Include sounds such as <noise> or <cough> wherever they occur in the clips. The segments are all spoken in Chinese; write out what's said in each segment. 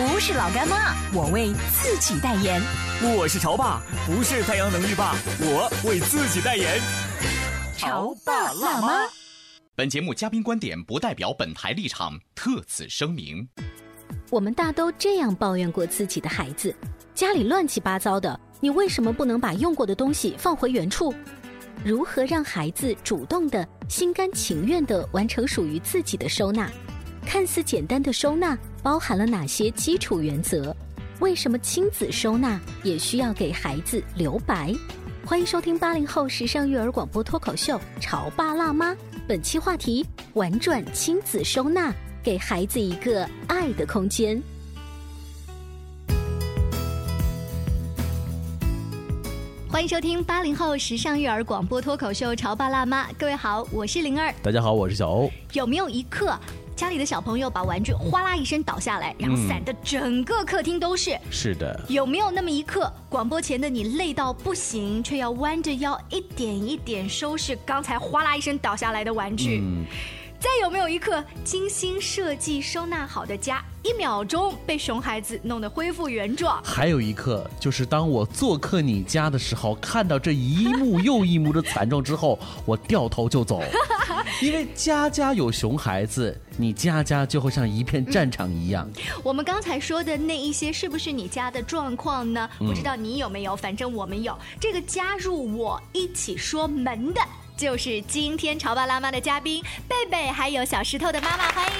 不是老干妈，我为自己代言。我是潮爸，不是太阳能浴霸，我为自己代言。潮爸辣妈。本节目嘉宾观点不代表本台立场，特此声明。我们大都这样抱怨过自己的孩子，家里乱七八糟的，你为什么不能把用过的东西放回原处？如何让孩子主动的、心甘情愿的完成属于自己的收纳？看似简单的收纳包含了哪些基础原则？为什么亲子收纳也需要给孩子留白？欢迎收听八零后时尚育儿广播脱口秀《潮爸辣妈》，本期话题：玩转亲子收纳，给孩子一个爱的空间。欢迎收听八零后时尚育儿广播脱口秀《潮爸辣妈》，各位好，我是灵儿。大家好，我是小欧。有没有一刻，家里的小朋友把玩具哗啦一声倒下来，然后散的整个客厅都是？是的，有没有那么一刻，广播前的你累到不行，却要弯着腰一点一点收拾刚才哗啦一声倒下来的玩具？嗯，再有没有一刻，精心设计收纳好的家，一秒钟被熊孩子弄得恢复原状？还有一刻，就是当我做客你家的时候，看到这一幕又一幕的惨状之后，我掉头就走，<laughs> 因为家家有熊孩子，你家家就会像一片战场一样。<laughs> 我们刚才说的那一些，是不是你家的状况呢？不知道你有没有，反正我们有。这个加入我一起说门的，就是今天潮爸辣妈的嘉宾贝贝，还有小石头的妈妈，欢迎。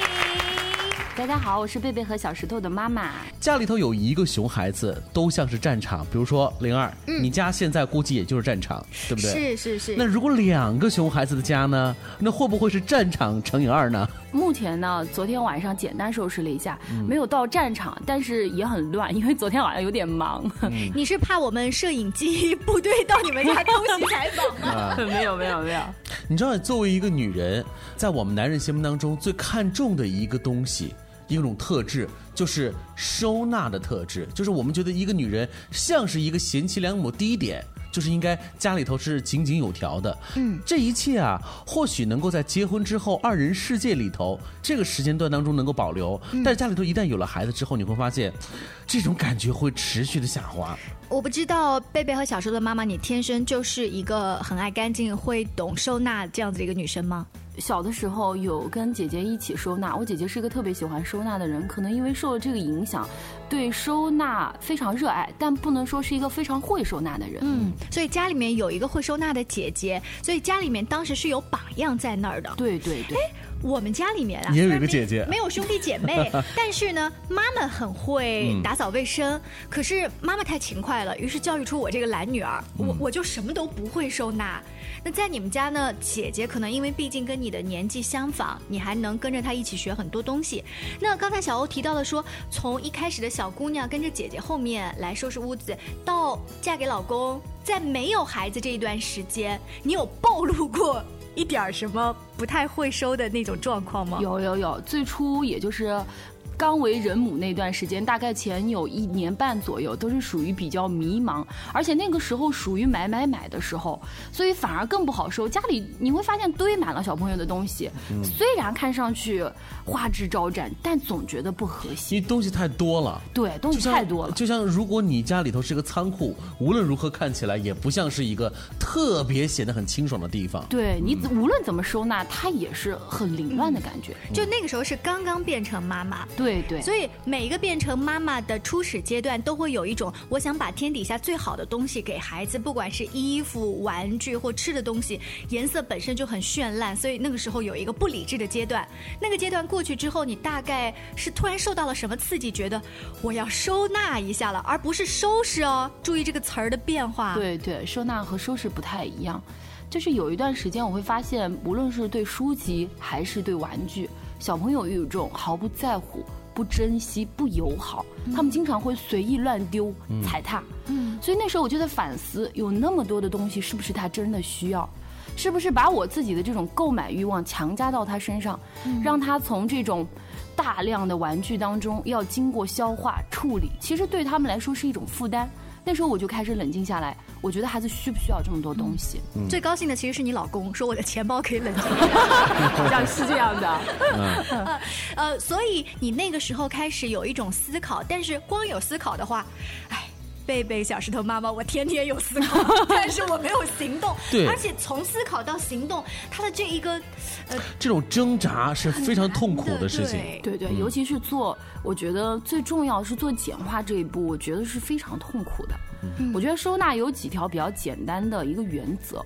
大家好，我是贝贝和小石头的妈妈。家里头有一个熊孩子，都像是战场。比如说灵儿，你家现在估计也就是战场，对不对？是是是。那如果两个熊孩子的家呢？那会不会是战场乘以二呢？目前呢，昨天晚上简单收拾了一下，没有到战场，但是也很乱，因为昨天晚上有点忙。你是怕我们摄影机部队到你们家偷袭采访吗？<laughs> 没有没有没有。你知道，作为一个女人，在我们男人心目当中最看重的一个东西。一种特质就是收纳的特质，就是我们觉得一个女人像是一个贤妻良母，第一点就是应该家里头是井井有条的。嗯，这一切啊，或许能够在结婚之后二人世界里头这个时间段当中能够保留，但是家里头一旦有了孩子之后，你会发现，这种感觉会持续的下滑。我不知道贝贝和小时候的妈妈，你天生就是一个很爱干净、会懂收纳这样子的一个女生吗？小的时候有跟姐姐一起收纳，我姐姐是一个特别喜欢收纳的人，可能因为受了这个影响，对收纳非常热爱，但不能说是一个非常会收纳的人。嗯，所以家里面有一个会收纳的姐姐，所以家里面当时是有榜样在那儿的。对对对。我们家里面啊，也有一个姐姐，没有兄弟姐妹，<laughs> 但是呢，妈妈很会打扫卫生。可是妈妈太勤快了，于是教育出我这个懒女儿，我我就什么都不会收纳。那在你们家呢，姐姐可能因为毕竟跟你的年纪相仿，你还能跟着她一起学很多东西。那刚才小欧提到了说，从一开始的小姑娘跟着姐姐后面来收拾屋子，到嫁给老公，在没有孩子这一段时间，你有暴露过？一点什么不太会收的那种状况吗？有有有，最初也就是刚为人母那段时间，大概前有一年半左右，都是属于比较迷茫，而且那个时候属于买买买的时候，所以反而更不好收。家里你会发现堆满了小朋友的东西，虽然看上去花枝招展，但总觉得不和谐，因为东西太多了。对，东西太多了。就像如果你家里头是个仓库，无论如何看起来也不像是一个特别显得很清爽的地方。对你无论怎么收纳，它也是很凌乱的感觉。就那个时候是刚刚变成妈妈，对。对对，所以每一个变成妈妈的初始阶段，都会有一种我想把天底下最好的东西给孩子，不管是衣服、玩具或吃的东西，颜色本身就很绚烂，所以那个时候有一个不理智的阶段。那个阶段过去之后，你大概是突然受到了什么刺激，觉得我要收纳一下了，而不是收拾哦。注意这个词儿的变化。对对，收纳和收拾不太一样。就是有一段时间，我会发现，无论是对书籍还是对玩具，小朋友有一种毫不在乎、不珍惜、不友好，他们经常会随意乱丢、踩踏。嗯，所以那时候我就在反思，有那么多的东西，是不是他真的需要？是不是把我自己的这种购买欲望强加到他身上，让他从这种大量的玩具当中要经过消化处理，其实对他们来说是一种负担。那时候我就开始冷静下来，我觉得孩子需不需要这么多东西？最高兴的其实是你老公说我的钱包可以冷静。<laughs> 这样是这样的，呃 <laughs> 呃，所以你那个时候开始有一种思考，但是光有思考的话，哎。贝贝小石头妈妈，我天天有思考，但是我没有行动。<laughs> 对而且从思考到行动，他的这一个，呃，这种挣扎是非常痛苦的事情。对对对，尤其是做，我觉得最重要是做简化这一步，我觉得是非常痛苦的。我觉得收纳有几条比较简单的一个原则，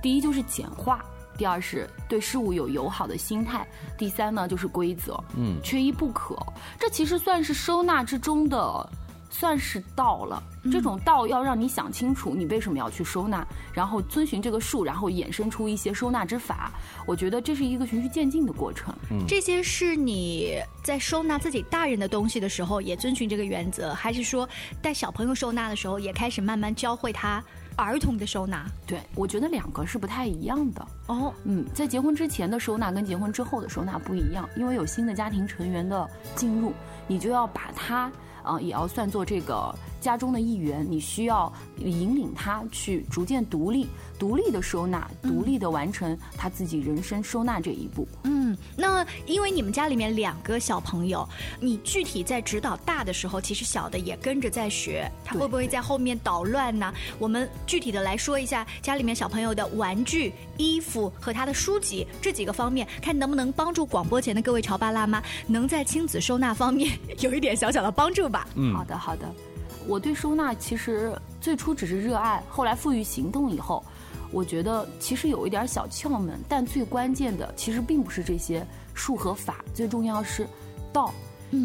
第一就是简化，第二是对事物有友好的心态，第三呢就是规则，嗯，缺一不可。这其实算是收纳之中的。算是道了，这种道要让你想清楚，你为什么要去收纳，然后遵循这个数，然后衍生出一些收纳之法。我觉得这是一个循序渐进的过程。这些是你在收纳自己大人的东西的时候也遵循这个原则，还是说带小朋友收纳的时候也开始慢慢教会他儿童的收纳？对，我觉得两个是不太一样的。哦，嗯，在结婚之前的收纳跟结婚之后的收纳不一样，因为有新的家庭成员的进入，你就要把他。啊，也要算作这个家中的一员，你需要引领他去逐渐独立、独立的收纳、独立的完成他自己人生收纳这一步。嗯，那因为你们家里面两个小朋友，你具体在指导大的时候，其实小的也跟着在学，他会不会在后面捣乱呢？我们具体的来说一下家里面小朋友的玩具、衣服和他的书籍这几个方面，看能不能帮助广播前的各位潮爸辣妈，能在亲子收纳方面有一点小小的帮助吧。嗯好的，好的。我对收纳其实最初只是热爱，后来赋予行动以后，我觉得其实有一点小窍门，但最关键的其实并不是这些术和法，最重要是道。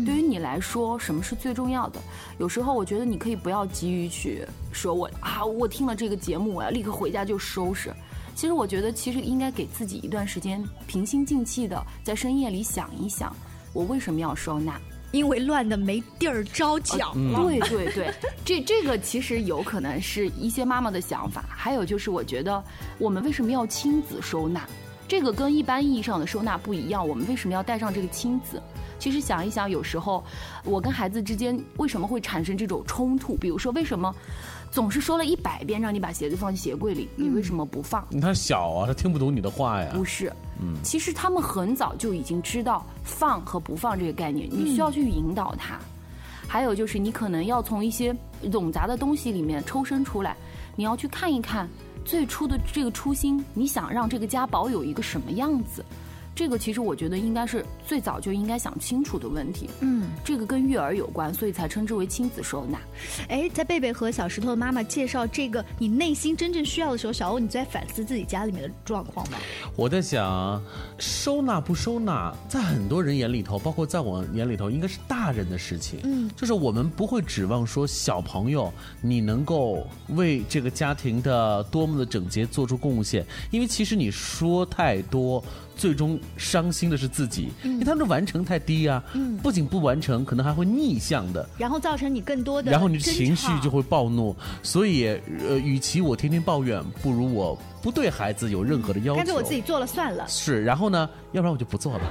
对于你来说，什么是最重要的？有时候我觉得你可以不要急于去说我啊，我听了这个节目，我要立刻回家就收拾。其实我觉得，其实应该给自己一段时间，平心静气的在深夜里想一想，我为什么要收纳。因为乱的没地儿招脚了。对对对，这这个其实有可能是一些妈妈的想法。还有就是，我觉得我们为什么要亲子收纳？这个跟一般意义上的收纳不一样。我们为什么要带上这个亲子？其实想一想，有时候我跟孩子之间为什么会产生这种冲突？比如说，为什么总是说了一百遍让你把鞋子放进鞋柜里，你为什么不放？他小啊，他听不懂你的话呀。不是，嗯其实他们很早就已经知道放和不放这个概念，你需要去引导他。还有就是，你可能要从一些冗杂的东西里面抽身出来，你要去看一看最初的这个初心，你想让这个家保有一个什么样子？这个其实我觉得应该是最早就应该想清楚的问题。嗯，这个跟育儿有关，所以才称之为亲子收纳。哎，在贝贝和小石头的妈妈介绍这个你内心真正需要的时候，小欧你在反思自己家里面的状况吗？我在想，收纳不收纳，在很多人眼里头，包括在我眼里头，应该是大人的事情。嗯，就是我们不会指望说小朋友你能够为这个家庭的多么的整洁做出贡献，因为其实你说太多，最终伤心的是自己，嗯因为他们的完成太低啊。嗯，不仅不完成，可能还会逆向的。然后造成你更多的，然后你的情绪就会暴怒，所以呃，与其我天天抱怨，不如我不对孩子有任何的要求。干脆我自己做了算了。是，然后呢，要不然我就不做了，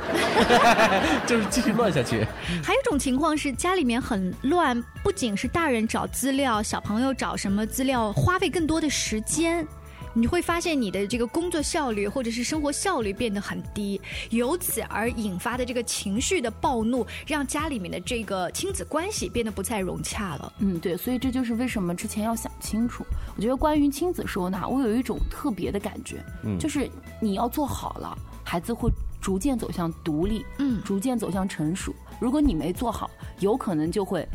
<laughs> 就是继续乱下去。还有一种情况是家里面很乱，不仅是大人找资料，小朋友找什么资料，花费更多的时间。你会发现你的这个工作效率或者是生活效率变得很低，由此而引发的这个情绪的暴怒，让家里面的这个亲子关系变得不再融洽了。嗯，对，所以这就是为什么之前要想清楚。我觉得关于亲子收纳，我有一种特别的感觉，嗯，就是你要做好了，孩子会逐渐走向独立，嗯逐渐走向成熟。如果你没做好，有可能就会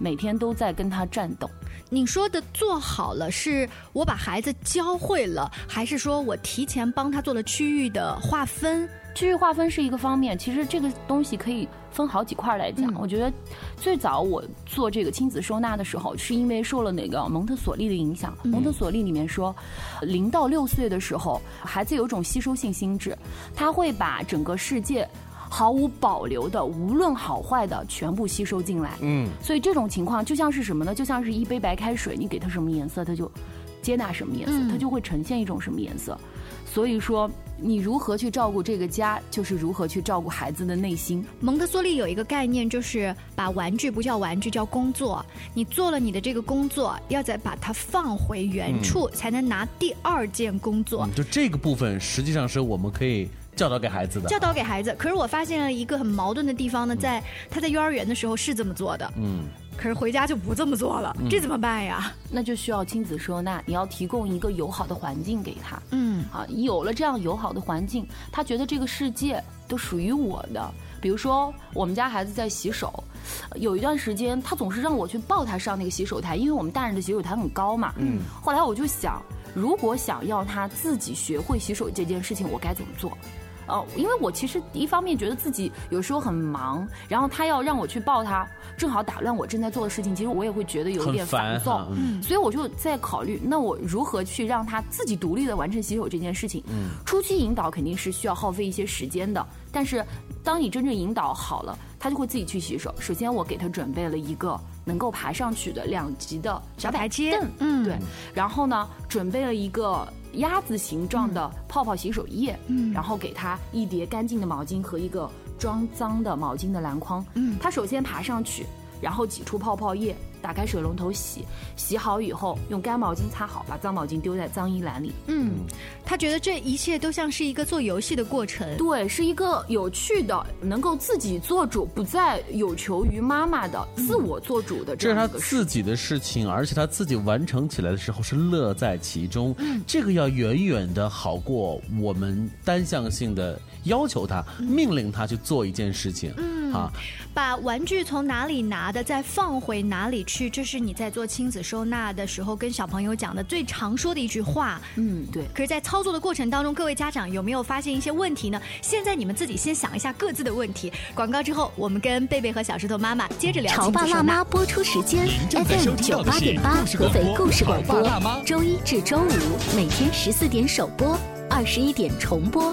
每天都在跟他战斗。你说的做好了，是我把孩子教会了，还是说我提前帮他做了区域的划分？区域划分是一个方面，其实这个东西可以分好几块来讲。嗯我觉得最早我做这个亲子收纳的时候，是因为受了那个蒙特梭利的影响。蒙特梭利里面说，零到六岁的时候，孩子有一种吸收性心智，他会把整个世界。毫无保留的，无论好坏的，全部吸收进来。嗯，所以这种情况就像是什么呢？就像是一杯白开水，你给它什么颜色，它就接纳什么颜色，嗯它就会呈现一种什么颜色。所以说，你如何去照顾这个家，就是如何去照顾孩子的内心。蒙特梭利有一个概念，就是把玩具不叫玩具，叫工作。你做了你的这个工作，要再把它放回原处，才能拿第二件工作。嗯就这个部分，实际上是我们可以教导给孩子的。教导给孩子，可是我发现了一个很矛盾的地方呢，在他在幼儿园的时候是这么做的，嗯，可是回家就不这么做了，这怎么办呀？那就需要亲子收纳，你要提供一个友好的环境给他。嗯啊，有了这样友好的环境，他觉得这个世界都属于我的。比如说，我们家孩子在洗手，有一段时间他总是让我去抱他上那个洗手台，因为我们大人的洗手台很高嘛。嗯。后来我就想，如果想要他自己学会洗手这件事情，我该怎么做？呃，因为我其实一方面觉得自己有时候很忙，然后他要让我去抱他，正好打乱我正在做的事情，其实我也会觉得有一点烦躁。嗯所以我就在考虑，那我如何去让他自己独立的完成洗手这件事情？嗯，初期引导肯定是需要耗费一些时间的，但是当你真正引导好了，他就会自己去洗手。首先，我给他准备了一个能够爬上去的两级的小台阶，嗯对，然后呢，准备了一个鸭子形状的泡泡洗手液，嗯。然后给它一叠干净的毛巾和一个装脏的毛巾的篮筐，嗯。它首先爬上去，然后挤出泡泡液，打开水龙头洗，洗好以后用干毛巾擦好，把脏毛巾丢在脏衣篮里。嗯，他觉得这一切都像是一个做游戏的过程。对，是一个有趣的，能够自己做主，不再有求于妈妈的自我做主的这是他这样一个事。自己的事情，而且他自己完成起来的时候是乐在其中。嗯这个要远远的好过我们单向性的要求他、命令他去做一件事情。嗯啊，把玩具从哪里拿的再放回哪里去，这是你在做亲子收纳的时候跟小朋友讲的最常说的一句话。嗯，对。可是，在操作的过程当中，各位家长有没有发现一些问题呢？现在你们自己先想一下各自的问题。广告之后，我们跟贝贝和小石头妈妈接着聊潮爸辣妈。播出时间 FM 听九八点八合肥故事广潮爸辣妈播，周一至周五每天十四点首播，二十一点重播。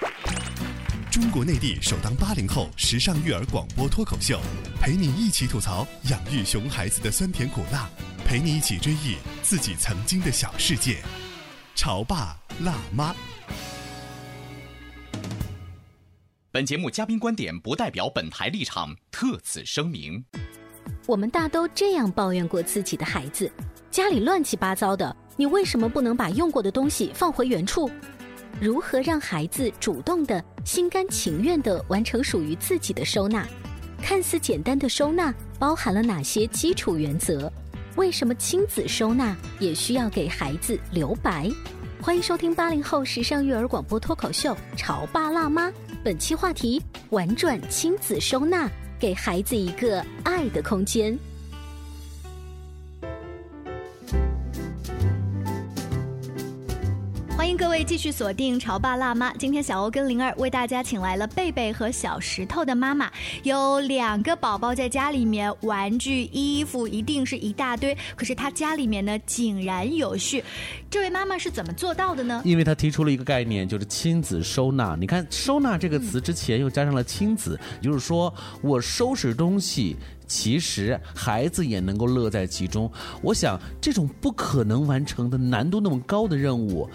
中国内地首档八零后时尚育儿广播脱口秀，陪你一起吐槽养育熊孩子的酸甜苦辣，陪你一起追忆自己曾经的小世界。潮爸辣妈。本节目嘉宾观点不代表本台立场，特此声明。我们大都这样抱怨过自己的孩子：家里乱七八糟的，你为什么不能把用过的东西放回原处？如何让孩子主动的、心甘情愿的完成属于自己的收纳？看似简单的收纳包含了哪些基础原则？为什么亲子收纳也需要给孩子留白？欢迎收听八零后时尚育儿广播脱口秀《潮爸辣妈》，本期话题：玩转亲子收纳，给孩子一个爱的空间。欢迎各位继续锁定《潮爸辣妈》。今天小欧跟灵儿为大家请来了贝贝和小石头的妈妈。有两个宝宝在家里面，玩具、衣服一定是一大堆，可是他家里面呢井然有序。这位妈妈是怎么做到的呢？因为她提出了一个概念，就是亲子收纳。你看“收纳”这个词之前又加上了“亲子”，也就是说我收拾东西。其实孩子也能够乐在其中。我想这种不可能完成的难度那么高的任务，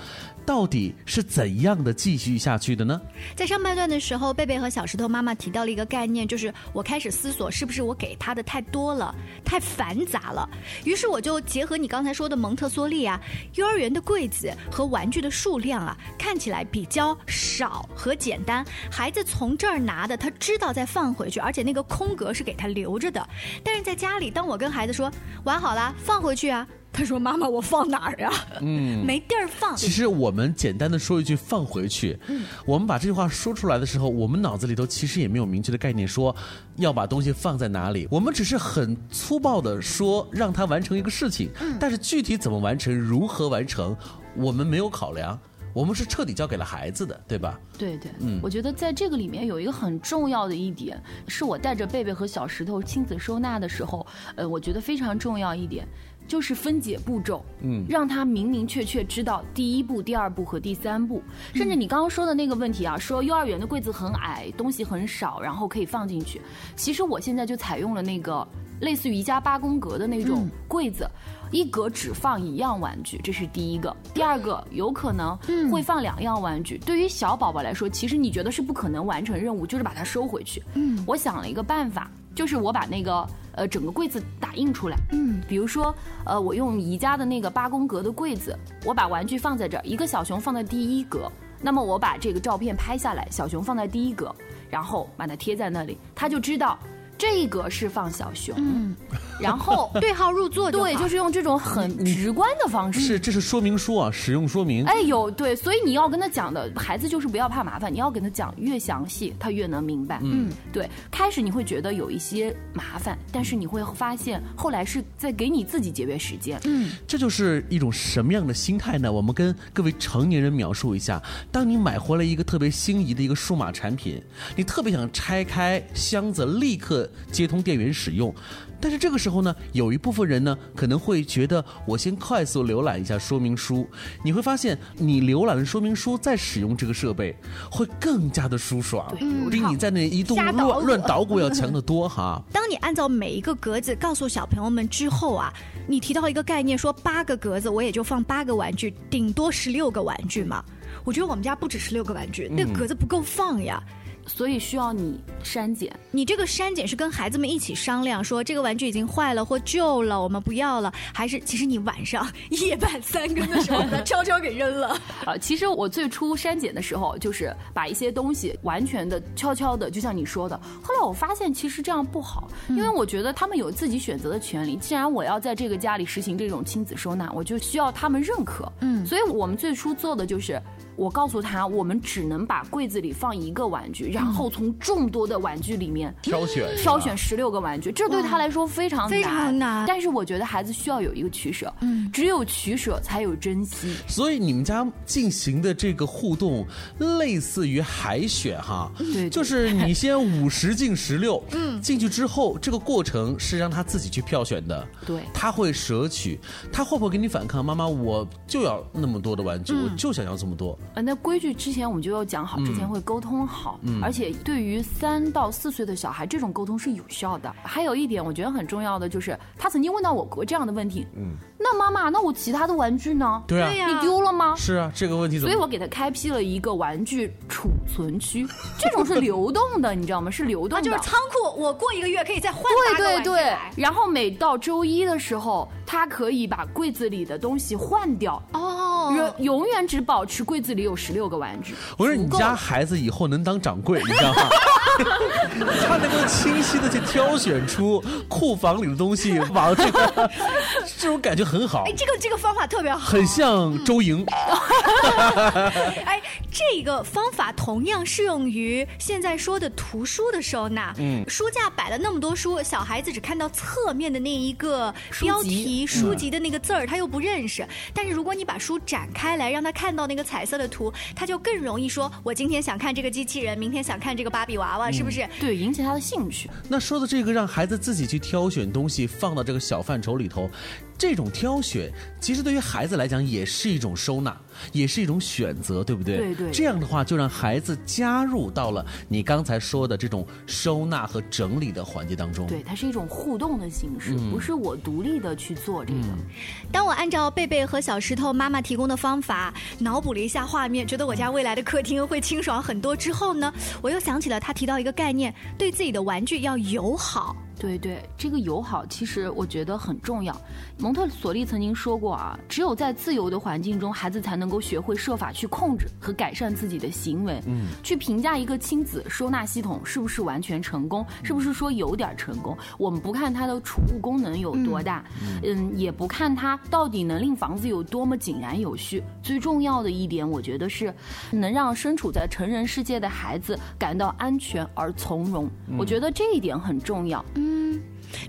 到底是怎样的继续下去的呢？在上半段的时候，贝贝和小石头妈妈提到了一个概念，就是我开始思索是不是我给他的太多了，太繁杂了。于是我就结合你刚才说的蒙特梭利啊，幼儿园的柜子和玩具的数量啊，看起来比较少和简单。孩子从这儿拿的，他知道再放回去，而且那个空格是给他留着的。但是在家里，当我跟孩子说玩好了，放回去啊。他说：“妈妈，我放哪儿呀？嗯，没地儿放。”其实我们简单的说一句“放回去”，我们把这句话说出来的时候，我们脑子里头其实也没有明确的概念，说要把东西放在哪里。我们只是很粗暴的说让他完成一个事情，但是具体怎么完成、如何完成，我们没有考量。我们是彻底交给了孩子的，对吧？对对，嗯，我觉得在这个里面有一个很重要的一点，是我带着贝贝和小石头亲子收纳的时候，呃，我觉得非常重要一点。就是分解步骤，嗯，让他明明确确知道第一步、第二步和第三步。甚至你刚刚说的那个问题啊，说幼儿园的柜子很矮，东西很少，然后可以放进去。其实我现在就采用了那个类似于宜家八宫格的那种柜子，一格只放一样玩具，这是第一个。第二个有可能会放两样玩具。对于小宝宝来说，其实你觉得是不可能完成任务，就是把它收回去。嗯，我想了一个办法，就是我把那个。呃，整个柜子打印出来，嗯，比如说，呃，我用宜家的那个八宫格的柜子，我把玩具放在这儿，一个小熊放在第一格，那么我把这个照片拍下来，小熊放在第一格，然后把它贴在那里，他就知道。这一格是放小熊，嗯，然后 <laughs> 对号入座，对，就是用这种很直观的方式。是，这是说明书啊，使用说明。哎有对，所以你要跟他讲的孩子就是不要怕麻烦，你要跟他讲越详细，他越能明白。嗯，对，开始你会觉得有一些麻烦，但是你会发现后来是在给你自己节约时间。嗯，这就是一种什么样的心态呢？我们跟各位成年人描述一下：当你买回来一个特别心仪的一个数码产品，你特别想拆开箱子，立刻。接通电源使用，但是这个时候呢，有一部分人呢可能会觉得，我先快速浏览一下说明书。你会发现，你浏览了说明书再使用这个设备，会更加的舒爽，比你在那一动乱乱捣鼓要强得多哈。当你按照每一个格子告诉小朋友们之后啊，你提到一个概念，说八个格子我也就放八个玩具，顶多十六个玩具嘛。我觉得我们家不止十六个玩具，那格子不够放呀。所以需要你删减。你这个删减是跟孩子们一起商量，说这个玩具已经坏了或旧了，我们不要了，还是其实你晚上夜半三更的时候把它，<laughs> 悄悄给扔了？啊，<laughs> 其实我最初删减的时候，就是把一些东西完全的悄悄的，就像你说的。后来我发现其实这样不好，因为我觉得他们有自己选择的权利。既然我要在这个家里实行这种亲子收纳，我就需要他们认可。嗯，所以我们最初做的就是。我告诉他，我们只能把柜子里放一个玩具，然后从众多的玩具里面挑选挑选十六个玩具，这对他来说非常非常难。但是我觉得孩子需要有一个取舍，嗯，只有取舍才有珍惜。所以你们家进行的这个互动类似于海选哈，对，就是你先五十进十六，嗯，进去之后这个过程是让他自己去票选的，对，他会舍取，他会不会给你反抗？妈妈，我就要那么多的玩具，我就想要这么多。呃，那规矩之前我们就要讲好，之前会沟通好，而且对于三到四岁的小孩，这种沟通是有效的。还有一点我觉得很重要的就是，他曾经问到我过这样的问题，嗯，那妈妈，那我其他的玩具呢？对啊，你丢了吗？是啊，这个问题怎么？所以我给他开辟了一个玩具储存区，这种是流动的，你知道吗？是流动的，就是仓库，我过一个月可以再换对对对，然后每到周一的时候，他可以把柜子里的东西换掉哦，永永远只保持柜子里有十。六个玩具，我说你家孩子以后能当掌柜，你知道吗？<laughs> 他能够清晰的去挑选出库房里的东西，往这个这种感觉很好。哎，这个这个方法特别好，很像周莹。<laughs> 哎，这个方法同样适用于现在说的图书的收纳。嗯，书架摆了那么多书，小孩子只看到侧面的那一个标题书籍的那个字儿，他又不认识。但是如果你把书展开来，让他看到那个彩色的图。他就更容易说：“我今天想看这个机器人，明天想看这个芭比娃娃，是不是？”对，引起他的兴趣。那说的这个让孩子自己去挑选东西放到这个小范畴里头，这种挑选，其实对于孩子来讲也是一种收纳，也是一种选择，对不对？对对这样的话，就让孩子加入到了你刚才说的这种收纳和整理的环节当中。对，它是一种互动的形式，不是我独立的去做这个。当我按照贝贝和小石头妈妈提供的方法脑补了一下画面，觉得我家未来的客厅会清爽很多之后呢，我又想起了他提到一个概念，对自己的玩具要友好。对对，这个友好其实我觉得很重要。蒙特索利曾经说过啊，只有在自由的环境中，孩子才能够学会设法去控制和改善自己的行为。嗯，去评价一个亲子收纳系统是不是完全成功，是不是说有点成功，我们不看它的储物功能有多大，嗯，也不看它到底能令房子有多么井然有序。最重要的一点，我觉得是能让身处在成人世界的孩子感到安全而从容。我觉得这一点很重要。嗯，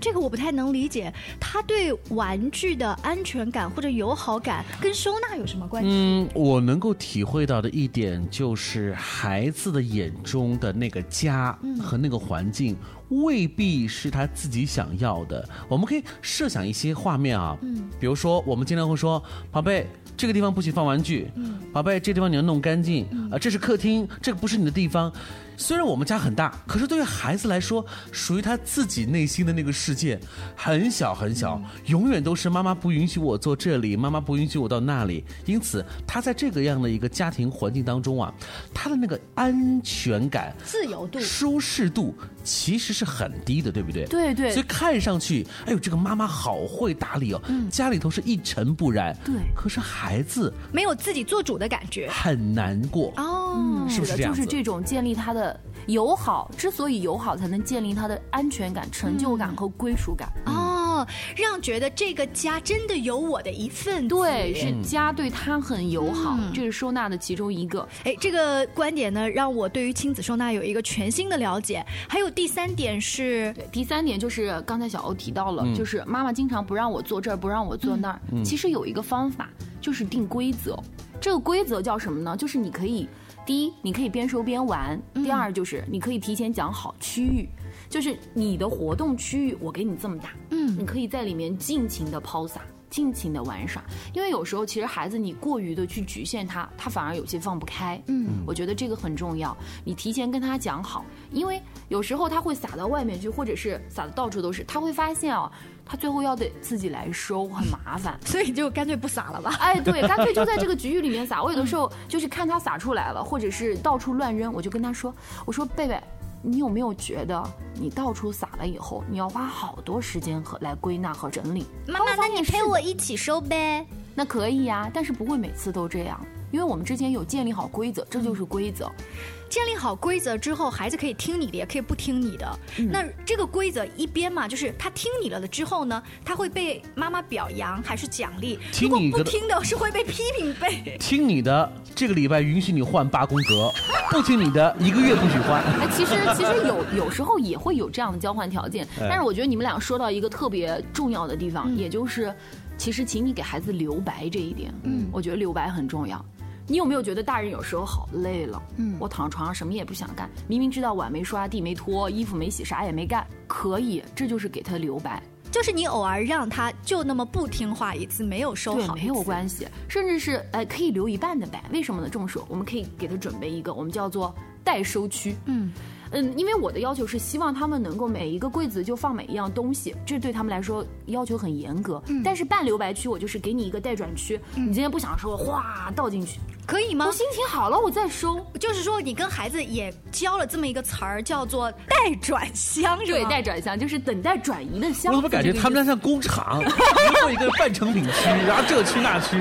这个我不太能理解，他对玩具的安全感或者友好感跟收纳有什么关系？嗯，我能够体会到的一点就是，孩子的眼中的那个家和那个环境未必是他自己想要的。我们可以设想一些画面啊，嗯，比如说我们经常会说，宝贝，这个地方不许放玩具，嗯，宝贝，这地方你要弄干净，啊、这是客厅，这个不是你的地方。虽然我们家很大，可是对于孩子来说，属于他自己内心的那个世界很小很小，永远都是妈妈不允许我坐这里，妈妈不允许我到那里。因此，他在这个样的一个家庭环境当中啊，他的那个安全感、自由度舒适度其实是很低的，对不对？对对所以看上去，哎呦，这个妈妈好会打理哦，家里头是一尘不染。对可是孩子没有自己做主的感觉。很难过。哦，的，是不是这样子就是这种建立他的友好，之所以友好，才能建立他的安全感、成就感和归属感。哦，让觉得这个家真的有我的一份。对，是家对他很友好，这是收纳的其中一个。哎，这个观点呢，让我对于亲子收纳有一个全新的了解。还有第三点是，对，第三点就是刚才小欧提到了，嗯就是妈妈经常不让我坐这儿，不让我坐那儿。其实有一个方法，就是定规则。这个规则叫什么呢？就是你可以，第一，你可以边收边玩；第二，就是你可以提前讲好区域，就是你的活动区域，我给你这么大，嗯。你可以在里面尽情的抛洒。尽情的玩耍，因为有时候其实孩子你过于的去局限他，他反而有些放不开。嗯，我觉得这个很重要，你提前跟他讲好，因为有时候他会撒到外面去，或者是撒的到处都是，他会发现啊，他最后要得自己来收，很麻烦。<laughs> 所以就干脆不撒了吧。哎，对，干脆就在这个局域里面撒。我有的时候就是看他撒出来了，或者是到处乱扔，我就跟他说：“我说贝贝，你有没有觉得你到处撒了以后，你要花好多时间和来归纳和整理？”妈妈，那你陪我一起收呗。那可以呀、但是不会每次都这样，因为我们之前有建立好规则，这就是规则。建立好规则之后，孩子可以听你的，也可以不听你的。那这个规则一边嘛，就是他听你了的之后呢，他会被妈妈表扬还是奖励？如果听你的不听的是会被批评被。听你的，这个礼拜允许你换八宫格；<laughs> 不听你的，一个月不许换。哎，其实其实有有时候也会有这样的交换条件，但是我觉得你们俩说到一个特别重要的地方，也就是，其实请你给孩子留白这一点，嗯，我觉得留白很重要。你有没有觉得大人有时候好累了？嗯，我躺床上什么也不想干，明明知道碗没刷、地没拖、衣服没洗，啥也没干，可以，这就是给他留白。就是你偶尔让他就那么不听话一次，没有收对，好，没有关系，甚至是呃可以留一半的白。为什么呢？这么说，我们可以给他准备一个我们叫做代收区。嗯。嗯，因为我的要求是希望他们能够每一个柜子就放每一样东西，这对他们来说要求很严格。嗯但是半留白区，我就是给你一个待转区，你今天不想收，哗倒进去，可以吗我？心情好了我再收。就是说，你跟孩子也教了这么一个词儿，叫做待转箱，是对，待转箱就是等待转移的箱。我怎么感觉他们家像工厂，<laughs> 一个一个半成品区，然后这区那区。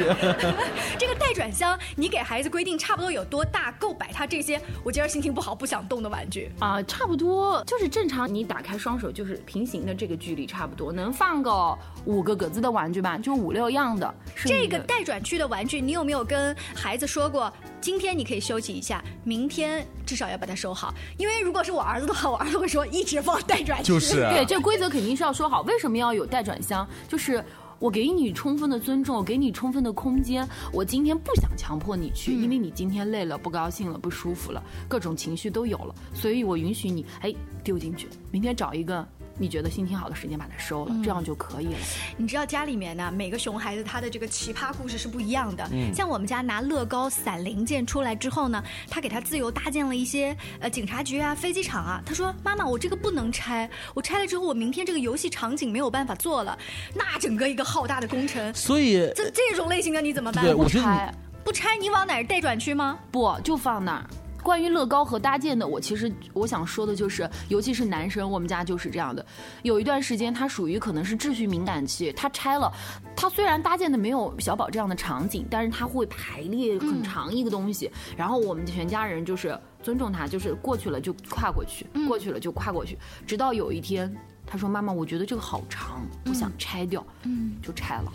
<laughs> 这个待转箱，你给孩子规定差不多有多大，够摆他这些我今儿心情不好不想动的玩具。啊、差不多就是正常，你打开双手就是平行的这个距离，差不多能放个五个格子的玩具吧，就五六样的。这个待转区的玩具，你有没有跟孩子说过？今天你可以休息一下，明天至少要把它收好。因为如果是我儿子的话，我儿子会说一直放待转 <laughs> 箱。就是啊对，这规则肯定是要说好。为什么要有待转箱？就是。我给你充分的尊重，我给你充分的空间。我今天不想强迫你去，因为你今天累了、不高兴了、不舒服了，各种情绪都有了，所以我允许你哎丢进去。明天找一个你觉得心情好的时间把它收了，这样就可以了。你知道家里面呢，每个熊孩子他的这个奇葩故事是不一样的。嗯像我们家拿乐高散零件出来之后呢，他给他自由搭建了一些呃警察局啊、飞机场啊。他说：“妈妈，我这个不能拆，我拆了之后，我明天这个游戏场景没有办法做了，那整个一个浩大的工程。”所以这这种类型的你怎么办？不拆不拆，你往哪儿带转去吗？不就放那儿。关于乐高和搭建的，我其实我想说的就是，尤其是男生，我们家就是这样的。有一段时间，他属于可能是秩序敏感期，他拆了，他虽然搭建的没有小宝这样的场景，但是他会排列很长一个东西，然后我们全家人就是尊重他，就是过去了就跨过去，过去了就跨过去，直到有一天，他说：“妈妈，我觉得这个好长，我想拆掉。”嗯，就拆了。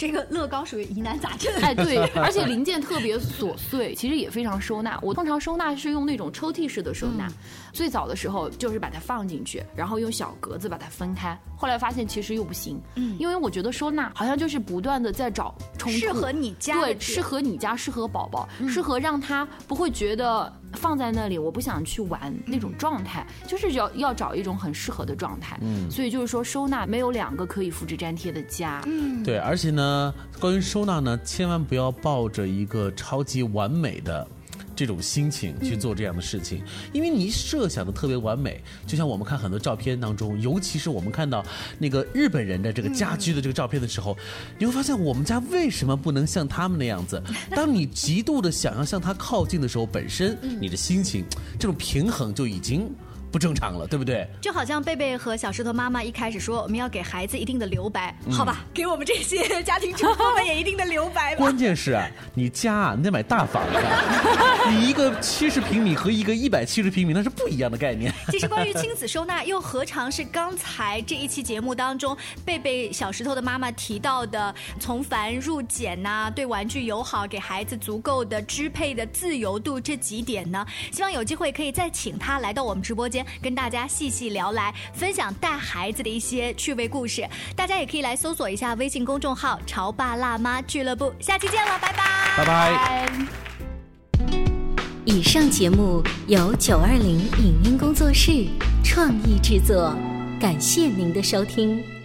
这个乐高属于疑难杂症。<laughs> 哎，对，<laughs> 而且零件特别琐碎，其实也非常收纳。我通常收纳是用那种抽屉式的收纳，最早的时候就是把它放进去，然后用小格子把它分开。后来发现其实又不行，嗯，因为我觉得收纳好像就是不断的在找冲突，适合你家对，适合你家，适合宝宝，适合让他不会觉得放在那里我不想去玩那种状态，就是要要找一种很适合的状态。嗯，所以就是说收纳没有两个可以复制粘贴的家。嗯，对，而且呢，关于收纳呢，千万不要抱着一个超级完美的。这种心情去做这样的事情，因为你设想的特别完美，就像我们看很多照片当中，尤其是我们看到那个日本人的这个家居的这个照片的时候，你会发现我们家为什么不能像他们那样子？<laughs> 当你极度的想要向他靠近的时候，本身你的心情这种平衡就已经不正常了，对不对？就好像贝贝和小石头妈妈一开始说，我们要给孩子一定的留白，嗯好吧？给我们这些家庭主妇们也一定的留白吧。关键是啊，你家啊，你得买大房子，<laughs> 你一个七十平米和一个一百七十平米那是不一样的概念。其实关于亲子收纳，又何尝是刚才这一期节目当中贝贝小石头的妈妈提到的从繁入简呐、对玩具友好，给孩子足够的支配的自由度这几点呢？希望有机会可以再请他来到我们直播间，跟大家细细聊来，分享带孩子的一些趣味故事。大家也可以来搜索一下微信公众号“潮爸辣妈俱乐部”。下期见了，拜拜，拜拜。拜。以上节目由九二零影音工作室创意制作，感谢您的收听。